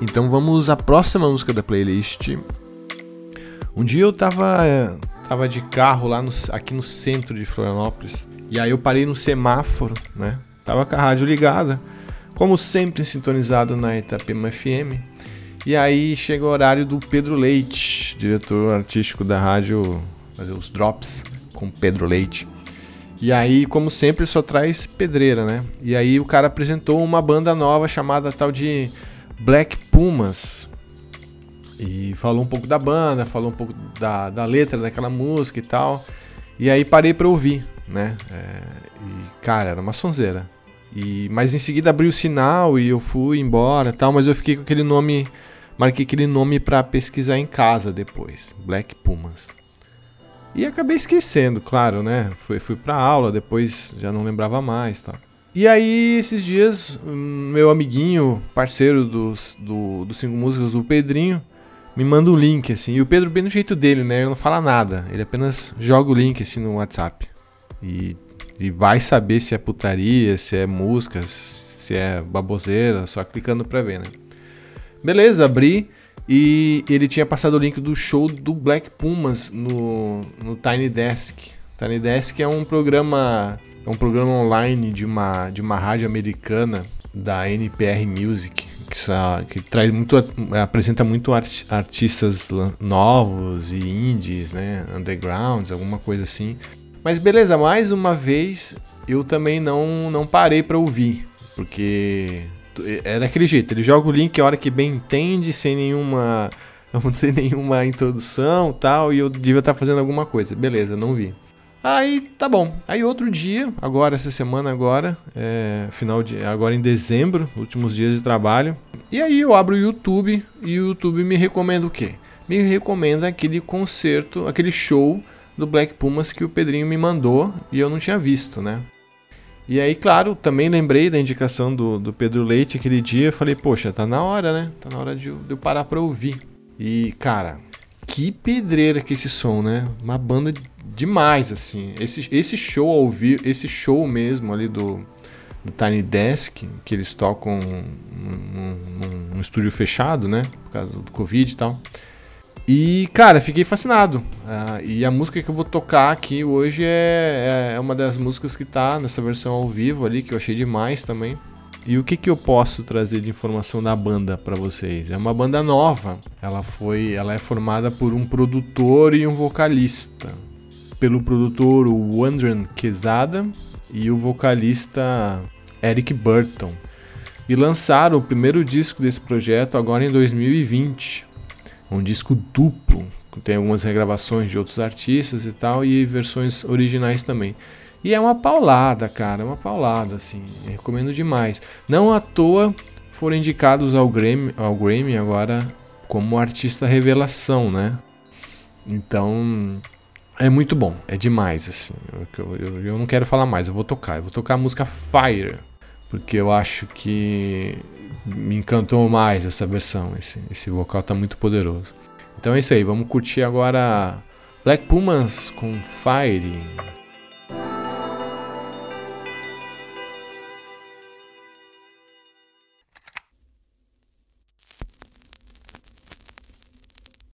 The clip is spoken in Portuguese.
Então vamos à próxima música da playlist. Um dia eu tava, é, tava de carro lá no, aqui no centro de Florianópolis. E aí eu parei no semáforo, né? Tava com a rádio ligada, como sempre sintonizado na Itapema FM. E aí chega o horário do Pedro Leite, diretor artístico da rádio, fazer os drops com Pedro Leite. E aí, como sempre, só traz pedreira, né? E aí o cara apresentou uma banda nova chamada tal de Black Pumas. E falou um pouco da banda, falou um pouco da, da letra daquela música e tal. E aí parei pra ouvir, né? É, e, cara, era uma sonzeira. E, mas em seguida abriu o sinal e eu fui embora tal, mas eu fiquei com aquele nome, marquei aquele nome para pesquisar em casa depois, Black Pumas. E acabei esquecendo, claro, né? Fui, fui pra aula, depois já não lembrava mais tal. E aí, esses dias, meu amiguinho, parceiro dos, do, dos cinco músicos, do Pedrinho, me manda um link, assim. E o Pedro, bem do jeito dele, né? Ele não fala nada. Ele apenas joga o link, assim, no WhatsApp. E, e vai saber se é putaria, se é música, se é baboseira, só clicando pra ver, né? Beleza, abri. E ele tinha passado o link do show do Black Pumas no, no Tiny Desk. Tiny Desk é um programa é um programa online de uma, de uma rádio americana da NPR Music que, só, que traz muito apresenta muito art, artistas novos e indies, né, undergrounds, alguma coisa assim. Mas beleza, mais uma vez eu também não não parei para ouvir, porque é daquele jeito, ele joga o link a hora que bem entende, sem nenhuma. Não sem nenhuma introdução tal, e eu devia estar fazendo alguma coisa. Beleza, não vi. Aí tá bom. Aí outro dia, agora, essa semana agora, é, final de. Agora em dezembro, últimos dias de trabalho. E aí eu abro o YouTube e o YouTube me recomenda o quê? Me recomenda aquele concerto, aquele show do Black Pumas que o Pedrinho me mandou e eu não tinha visto, né? E aí, claro, também lembrei da indicação do, do Pedro Leite aquele dia. Falei, poxa, tá na hora, né? Tá na hora de, de eu parar pra ouvir. E, cara, que pedreira que esse som, né? Uma banda demais, assim. Esse, esse show ao vivo, esse show mesmo ali do, do Tiny Desk, que eles tocam num, num, estúdio fechado, né? Por causa do Covid e tal. E, cara, fiquei fascinado. Uh, e a música que eu vou tocar aqui hoje é, é uma das músicas que tá nessa versão ao vivo ali, que eu achei demais também. E o que, que eu posso trazer de informação da banda para vocês? É uma banda nova. Ela foi, ela é formada por um produtor e um vocalista. Pelo produtor Wandran Quesada e o vocalista Eric Burton. E lançaram o primeiro disco desse projeto agora em 2020 um disco duplo, tem algumas regravações de outros artistas e tal, e versões originais também. E é uma paulada, cara, uma paulada, assim, recomendo demais. Não à toa foram indicados ao Grammy, ao Grammy agora como artista revelação, né? Então, é muito bom, é demais, assim. Eu, eu, eu não quero falar mais, eu vou tocar. Eu vou tocar a música Fire, porque eu acho que me encantou mais essa versão. Esse, esse vocal tá muito poderoso. Então é isso aí, vamos curtir agora Black Pumas com Fire.